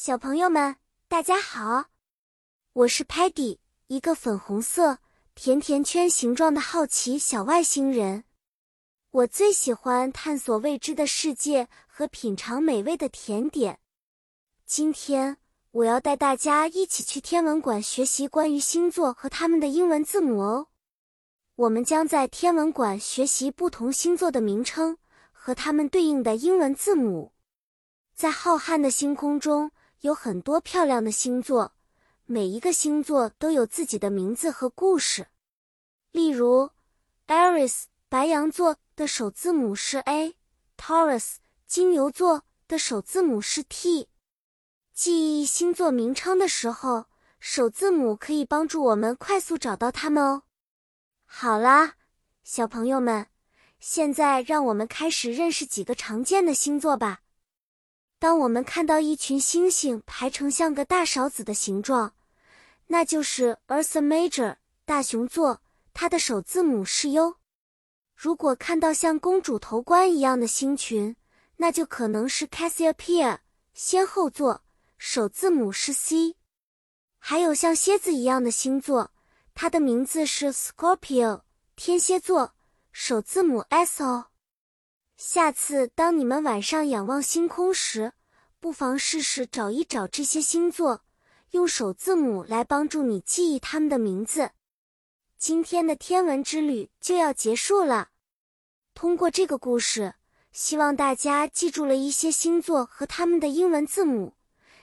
小朋友们，大家好，我是 Patty，一个粉红色甜甜圈形状的好奇小外星人。我最喜欢探索未知的世界和品尝美味的甜点。今天我要带大家一起去天文馆学习关于星座和它们的英文字母哦。我们将在天文馆学习不同星座的名称和它们对应的英文字母。在浩瀚的星空中。有很多漂亮的星座，每一个星座都有自己的名字和故事。例如，Aries 白羊座的首字母是 A，Taurus 金牛座的首字母是 T。记忆星座名称的时候，首字母可以帮助我们快速找到它们哦。好啦，小朋友们，现在让我们开始认识几个常见的星座吧。当我们看到一群星星排成像个大勺子的形状，那就是 Ursa Major 大熊座，它的首字母是 U。如果看到像公主头冠一样的星群，那就可能是 Cassiopeia 仙后座，首字母是 C。还有像蝎子一样的星座，它的名字是 Scorpio 天蝎座，首字母 S 哦。下次当你们晚上仰望星空时，不妨试试找一找这些星座，用首字母来帮助你记忆它们的名字。今天的天文之旅就要结束了。通过这个故事，希望大家记住了一些星座和它们的英文字母。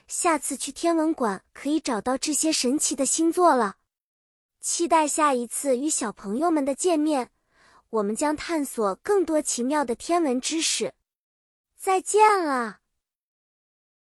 下次去天文馆可以找到这些神奇的星座了。期待下一次与小朋友们的见面。我们将探索更多奇妙的天文知识。再见了。